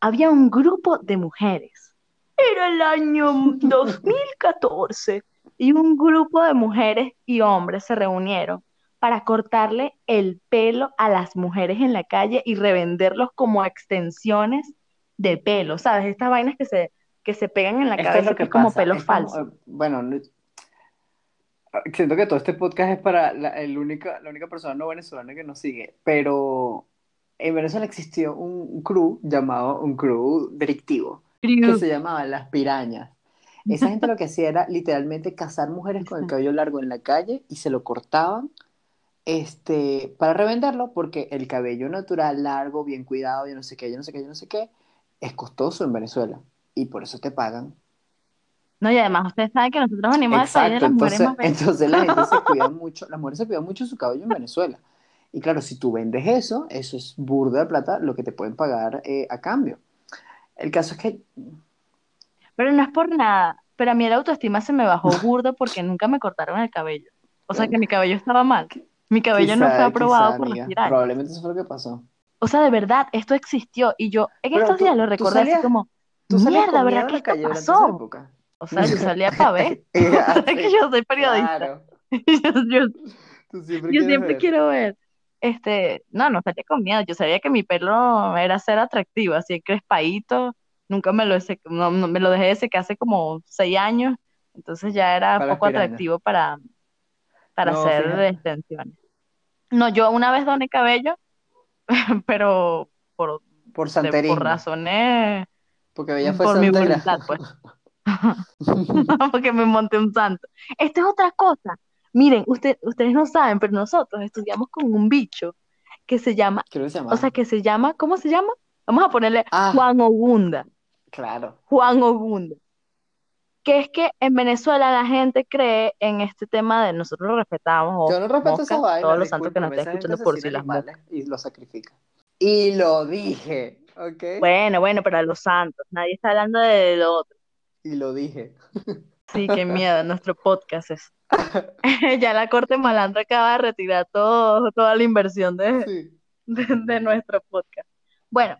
había un grupo de mujeres. Era el año 2014 y un grupo de mujeres y hombres se reunieron para cortarle el pelo a las mujeres en la calle y revenderlos como extensiones de pelo, ¿sabes? Estas vainas que se, que se pegan en la Esto es cabeza lo que que es como pasa. pelo es como, falso. eh, bueno, no- siento que todo este podcast es para la, el única, la única persona no venezolana que nos sigue, pero en Venezuela existió un crew llamado un crew delictivo que se llamaba Las Pirañas. Esa gente lo que hacía era literalmente cazar mujeres con el cabello largo en la calle y se lo cortaban este, para revenderlo porque el cabello natural, largo, bien cuidado, yo no sé qué, yo no sé qué, yo no sé qué, es costoso en Venezuela y por eso te pagan. No, y además ustedes saben que nosotros venimos país de Exacto, las mujeres entonces, más bellas. entonces la gente se cuida mucho, las mujeres se cuidan mucho su cabello en Venezuela. Y claro, si tú vendes eso, eso es burda de plata lo que te pueden pagar eh, a cambio. El caso es que Pero no es por nada. Pero a mí la autoestima se me bajó burdo porque nunca me cortaron el cabello. O sea que mi cabello estaba mal. Mi cabello no quizá, fue aprobado quizá, por los amiga, tiranos. probablemente eso fue lo que pasó. O O sea, de verdad, esto existió. Y yo en Pero estos tú- días lo recordé así como, ¿Tú mierda, ¿verdad que esto pasó? O sea, yo salía para ver. Es que yo soy periodista. Claro, Yo, yo- tú siempre yo siempre ver. quiero ver. Este, no, no salía con miedo. Yo sabía que mi pelo era ser atractivo, así crespadito. Nunca me lo, no, no, me lo dejé de secar hace como seis años. Entonces ya era Para poco pirañas. atractivo para, para No, hacer fíjate. extensiones. No, yo una vez doné cabello, pero por, Por de- por razones, Porque ella fue por mi voluntad, pues. porque me monté un santo. Esta es otra cosa. Miren, usted, ustedes no saben, pero nosotros estudiamos con un bicho que se llama, Creo que se llama. o sea, que se llama, ¿cómo se llama? Vamos a ponerle Ah. Juan Ogunda. Claro. Juan Ogunda. Que es que en Venezuela la gente cree en este tema de nosotros lo respetamos, Yo no respeto mosca, esa vaina. todos los santos que nos estén escuchando por si las moscas. Y lo sacrifica. Y lo dije, ¿ok? Bueno, bueno, para los santos, nadie está hablando de lo otro. Y lo dije. Sí, qué miedo, nuestro podcast es. Ya la Corte Malandra acaba de retirar todo, toda la inversión de, Sí. de, de nuestro podcast. Bueno,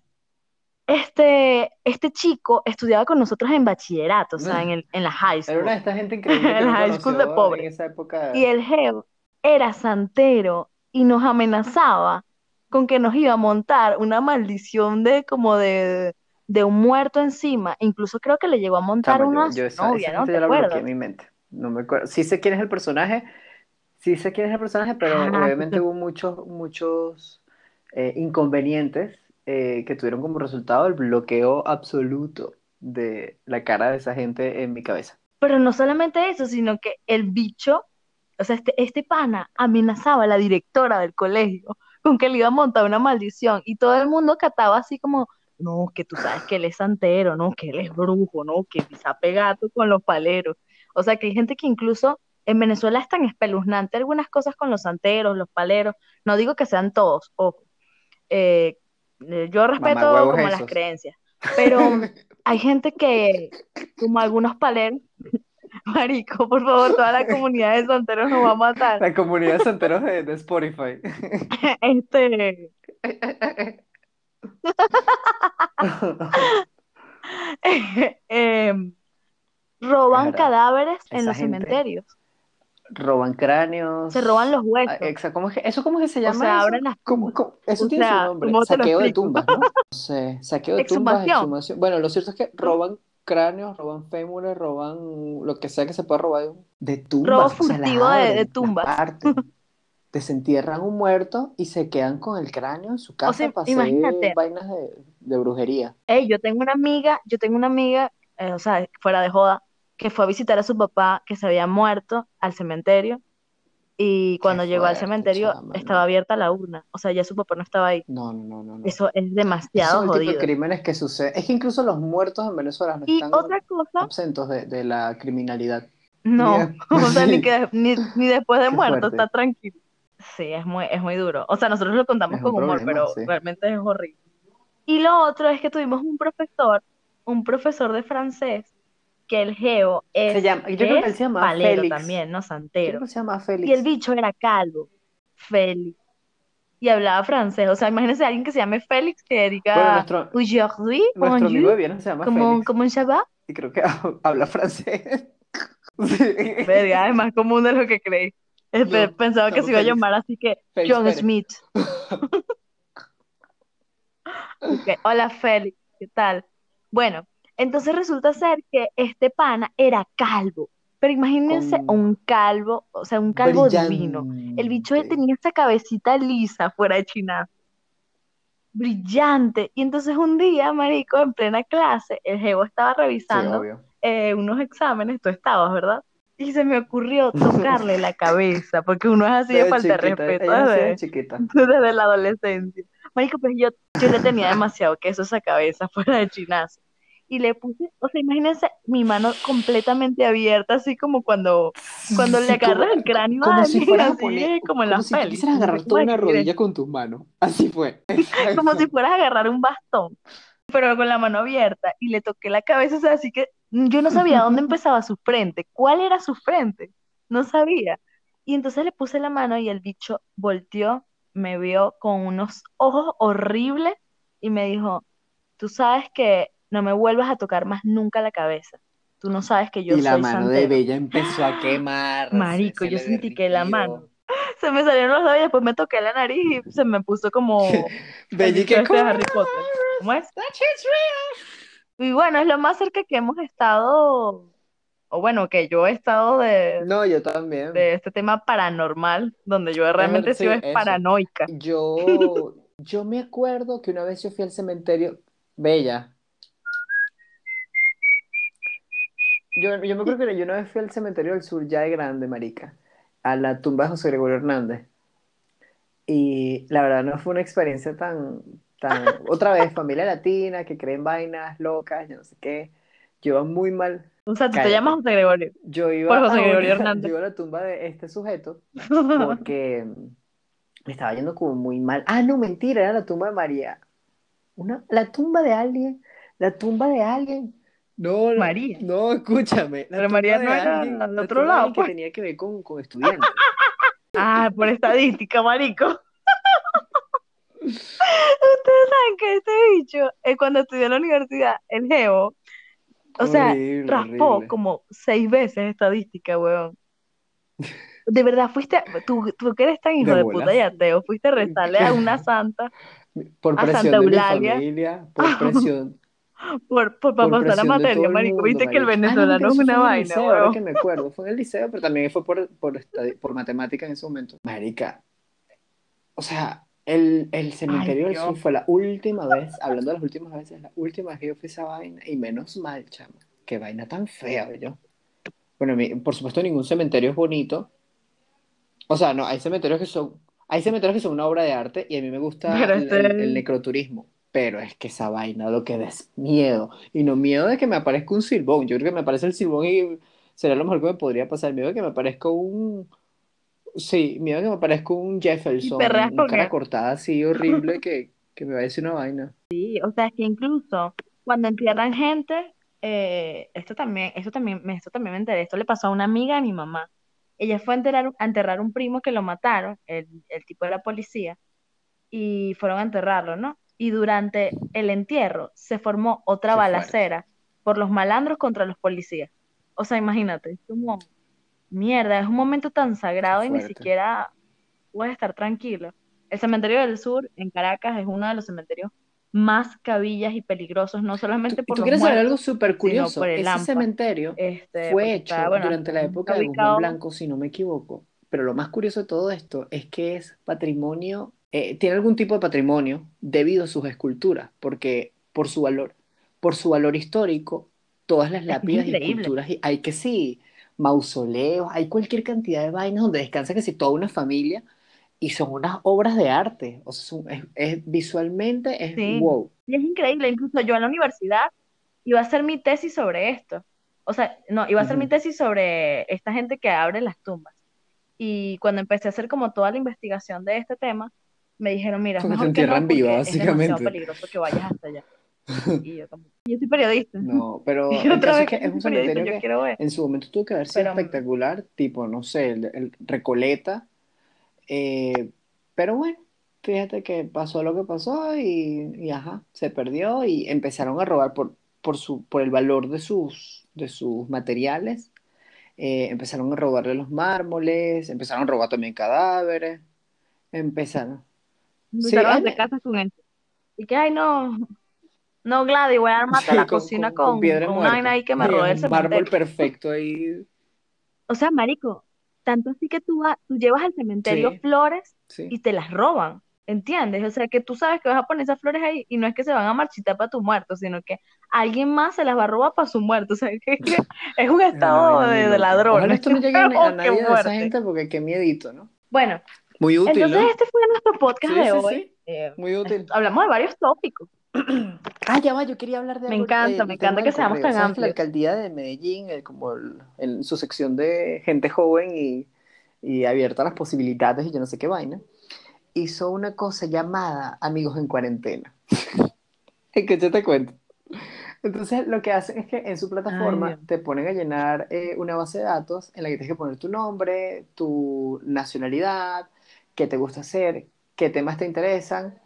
este, este chico estudiaba con nosotros en bachillerato, o sea, en, el, en la high Era una school. de estas gente increíble que El uno high school de pobre. en esa época. Y el geo era santero y nos amenazaba con que nos iba a montar una maldición de como de, de un muerto encima. Incluso creo que le llegó a montar Chamo, yo- una yo esa, novia, esa ¿no? ¿Te yo la acuerdas? en mi mente. No me acuerdo. Sí sé quién es el personaje. Sí sé quién es el personaje, pero Ah, obviamente sí. hubo muchos, muchos eh, inconvenientes eh, que tuvieron como resultado el bloqueo absoluto de la cara de esa gente en mi cabeza. Pero no solamente eso, sino que el bicho, o sea, este, este pana amenazaba a la directora del colegio con que le iba a montar una maldición y todo el mundo cataba así como, no, que tú sabes que él es santero, no, que él es brujo, no, que quizá pegato con los paleros. O sea, que hay gente que incluso en Venezuela es tan espeluznante algunas cosas con los santeros, los paleros. No digo que sean todos, ojo. Eh, yo respeto como las creencias, pero hay gente que, como algunos paleros, Marico, por favor, toda la comunidad de santeros nos va a matar. La comunidad de santeros de, de Spotify. Este, em, roban cadáveres en los gente- cementerios, Roban cráneos. se roban los Ah, huesos. exa- ¿cómo es que- ¿Eso cómo es que se O llama sea, eso? abren las ¿Cómo-? Eso O tiene su nombre. ¿cómo te lo Saqueo de tumbas, ¿no? No sé, saqueo de tumbas, Exhumación. exhumación. Bueno, lo cierto es que roban cráneos, roban fémures, roban lo que sea que se pueda robar de- tumbas. Robo o sea, furtivo de- de tumbas. Desentierran un muerto y se quedan con el cráneo en su casa sea, para hacer imagínate. vainas de, de brujería. Ey, yo tengo una amiga, yo tengo una amiga, eh, o sea, fuera de joda, que fue a visitar a su papá que se había muerto al cementerio y cuando llegó al cementerio chama, estaba no. abierta la urna, o sea, ya su papá no estaba ahí. No, no, no, no. Eso es Esos demasiado son el tipo de jodido. crímenes que suceden. Es que incluso los muertos en Venezuela no Y están otra cosa, absentos de, de la criminalidad. no, Bien. o sea, ni, que, ni, ni después de Qué muerto fuerte. está tranquilo. Sí, es muy, es muy duro. O sea, nosotros lo contamos Es con humor, problema, pero sí. realmente es horrible. Y lo otro es que tuvimos un profesor, un profesor de francés, que el geo es, Se llama, yo creo que él se llama palero Félix. también, no Creo santero. que se llama Félix. Y el bicho era calvo, Félix. Y hablaba francés. O sea, imagínense a alguien que se llame Félix que diga Bueno, nuestro, Aujourd'hui, nuestro amigo de viernes se llama ¿cómo, Félix. cómo se va? Y creo que habla francés. Sí. Verga, es más común de lo que creí. No, Pensaba que llama se iba a llamar así que Félix John. Smith. Hola Félix, ¿qué tal? Bueno, entonces resulta ser que este pana era calvo. Pero imagínense Con- un calvo, o sea, un calvo divino. El bicho Brillante. tenía esa cabecita lisa fuera de chinazo. Brillante. Y entonces un día, marico, en plena clase, el jevo estaba revisando eh, unos exámenes, tú estabas, ¿verdad? Y se me ocurrió tocarle la cabeza, porque uno es así de falta de chiquita, respeto desde, de chiquita. desde la adolescencia. Marico, pues yo, yo le tenía demasiado queso a esa cabeza fuera de chinazo. Y le puse, o sea, imagínense mi mano completamente abierta, así como cuando, cuando le Sí, agarras el cráneo a Como si a así, poner, como en como las si pelis. quisieras agarrar toda una rodilla con tus manos. Así fue. como si fueras a agarrar un bastón, pero con la mano abierta, y le toqué la cabeza, o sea, así que yo no sabía dónde empezaba su frente, cuál era su frente, no sabía. Y entonces le puse la mano y el bicho volteó me vio con unos ojos horribles y me dijo, tú sabes que no me vuelvas a tocar más nunca la cabeza. Tú no sabes que yo y la mano de santero". Bella empezó a quemar. Marico, yo sentí que la mano se me salieron los labios, después me toqué la nariz y se me puso como el Bella y que este Harry Potter. ¿Cómo es? Y bueno, es lo más cerca que hemos estado, o bueno, que yo he estado de, No, yo también. de este tema paranormal, donde yo realmente sí, sido es paranoica. Yo, yo me acuerdo que una vez yo fui al cementerio. Bella. Yo, yo me acuerdo que yo una vez fui al cementerio del sur, ya de grande, marica, a la tumba de José Gregorio Hernández. Y la verdad no fue una experiencia tan, tan, otra vez, familia latina, que creen vainas locas, yo no sé qué. Yo iba muy mal. O sea, tú te llamas José Gregorio. Yo iba Por José a Gregorio una- Hernández. yo iba a la tumba de este sujeto porque me estaba yendo como muy mal. Ah, no, mentira, era la tumba de María. Una, la tumba de alguien, la tumba de alguien. No, no, María. no, escúchame. La Pero María no era alguien- la otro lado, pues. que tenía que ver con, con estudiantes. Ah, por estadística, marico. Ustedes saben que este bicho, eh, cuando estudió en la universidad, el geo, o sea, Horrible, raspó horrible. como seis veces estadística, weón. De verdad, fuiste, tú, tú que eres tan hijo De puta y ateo, fuiste a rezarle a una santa Por a presión de mi familia, por presión, por, por, pasar la materia, marico. mundo, Viste que el. Ah, no, venezolano mentira, es una vaina, liceo, ahora que me acuerdo. Fue en el liceo, pero también fue por, por, por matemática en ese momento. Marica, o sea, el, el cementerio del sur fue la última vez, hablando de las últimas veces, la última vez que yo fui esa vaina, y menos mal, chama. Qué vaina tan fea, yo. Bueno, mi- por supuesto, ningún cementerio es bonito. O sea, no, hay cementerios que son, hay cementerios que son una obra de arte, y a mí me gusta Pero el, el- el necroturismo. Pero es que esa vaina lo que da es miedo. Y no miedo de que me aparezca un silbón. Yo creo que me aparece el silbón y sería lo mejor que me podría pasar. Miedo de que me aparezca un. Sí, miedo de que me aparezca un Jefferson. perreas Un con cara cortada así horrible que, que me va a decir una vaina. Sí, o sea, es que incluso cuando entierran gente, eh, esto también, esto también, esto también me enteré, esto le pasó a una amiga de mi mamá. Ella fue a enterrar, a enterrar un primo que lo mataron, el, el tipo de la policía, y fueron a enterrarlo, ¿no? Y durante el entierro se formó otra Qué fuerte. balacera por los malandros contra los policías. O sea, imagínate, es como, mierda, es un momento tan sagrado y ni siquiera puedes estar tranquilo. El cementerio del sur en Caracas es uno de los cementerios más cabillas y peligrosos, no solamente ¿Y por tú los quieres saber algo súper curioso? por el Ese cementerio este, fue hecho está, bueno, durante la época de Guzmán Blanco, si no me equivoco. Pero lo más curioso de todo esto es que es patrimonio, eh, tiene algún tipo de patrimonio debido a sus esculturas, porque por su valor, por su valor histórico, todas las es lápidas y esculturas, y hay que sí, mausoleos, hay cualquier cantidad de vainas donde descansa que si toda una familia, y son unas obras de arte, o sea, son- es, es- visualmente es Sí. wow. Y es increíble, incluso yo en la universidad iba a hacer mi tesis sobre esto. O sea, no, iba a hacer mi Ujú. tesis sobre esta gente que abre las tumbas. Y cuando empecé a hacer como toda la investigación de este tema, me dijeron, mira, es Porque te mejor que no entierran viva, porque es demasiado básicamente. peligroso que vayas hasta allá. Y yo como, yo soy periodista. No, pero Y otra vez es que es un cementerio yo que quiero ver. en su momento tuvo que haber sido Pero- espectacular, tipo, no sé, el, el Recoleta. eh, pero bueno, fíjate que pasó lo que pasó y, y ajá, se perdió y empezaron a robar por, por, su, por el valor de sus, de sus materiales. eh, empezaron a robarle los mármoles, empezaron a robar también cadáveres, empezaron. Casas con esto. Y que, ay, no, no, Gladys, voy a armarte Sí, la con- cocina con- con piedra con una vaina ahí que me rodee el mármol perfecto ahí. O sea, marico, tanto así que tú, vas, tú llevas al cementerio Sí. flores Sí. y te las roban, ¿entiendes? O sea, que tú sabes que vas a poner esas flores ahí y no es que se van a marchitar para tu muerto, sino que alguien más se las va a robar para su muerto. O sea, que, que es un estado muy de, de. Ojalá esto no llegue a, a nadie de esa gente porque qué miedito, ¿no? Bueno, Muy útil, entonces ¿no? este fue nuestro podcast Sí, de sí, hoy. sí. Eh, Muy útil. hablamos de varios tópicos. Ah, ya va, yo quería hablar de Me algo, encanta, eh, me encanta que seamos tan ¿Sabes que la amplios. alcaldía de Medellín, como el- en su sección de gente joven y, y abierta a las posibilidades y yo no sé qué vaina, hizo una cosa llamada Amigos en Cuarentena. Es que yo te cuento. Entonces, lo que hacen es que en su plataforma te ponen a llenar eh, una base de datos en la que tienes que poner tu nombre, tu nacionalidad, qué te gusta hacer, qué temas te interesan,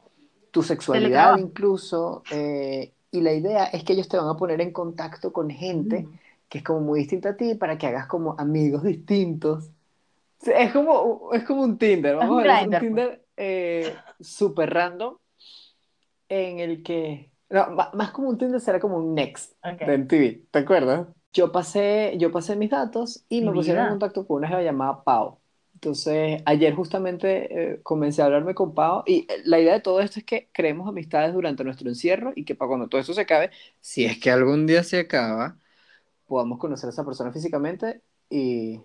tu sexualidad incluso, eh, y la idea es que ellos te van a poner en contacto con gente Ujú. que es como muy distinta a ti para que hagas como amigos distintos. Es como, es como un Tinder, vamos un a ver, es un pues. Tinder eh, súper random en el que, no, más como un Tinder será como un Next Ok. de MTV, ¿te acuerdas? Yo pasé, yo pasé mis datos y me pusieron en contacto con una jeva llamada Pau. Entonces, ayer justamente eh, comencé a hablarme con Pau y eh, la idea de todo esto es que creemos amistades durante nuestro encierro y que para cuando todo esto se acabe, si es que algún día se acaba, podamos conocer a esa persona físicamente y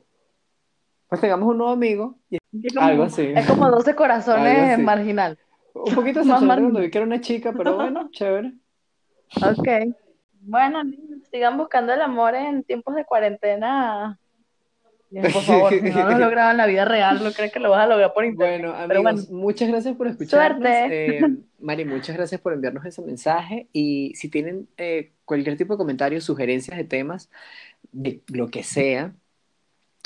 pues tengamos un nuevo amigo y Es como, algo así. es como 12 Algo corazones marginal. Un poquito Más marginal. vi que era una chica, pero bueno, chévere. Ok. Bueno, sigan buscando el amor en tiempos de cuarentena. Por favor, si no lo has logrado en la vida real, no crees que lo vas a lograr por internet. Bueno, Pero amigos, bueno, muchas gracias por escucharnos. Suerte. Eh, Mari, muchas gracias por enviarnos ese mensaje. Y si tienen eh, cualquier tipo de comentarios, sugerencias de temas, de lo que sea,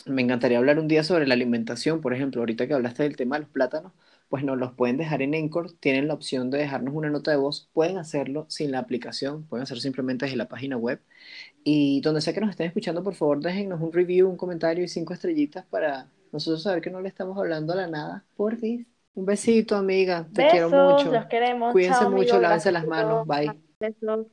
me encantaría hablar un día sobre la alimentación. Por ejemplo, ahorita que hablaste del tema de los plátanos, pues nos los pueden dejar en Anchor. Tienen la opción de dejarnos una nota de voz. Pueden hacerlo sin la aplicación, pueden hacerlo simplemente desde la página web. Y donde sea que nos estén escuchando, por favor, déjennos un review, un comentario y cinco estrellitas para nosotros saber que no le estamos hablando a la nada. Porfis. Un besito, amiga. Te quiero besos, mucho. los queremos. Cuídense Chao, mucho, amigos, lávense las por manos. Bye. Besos.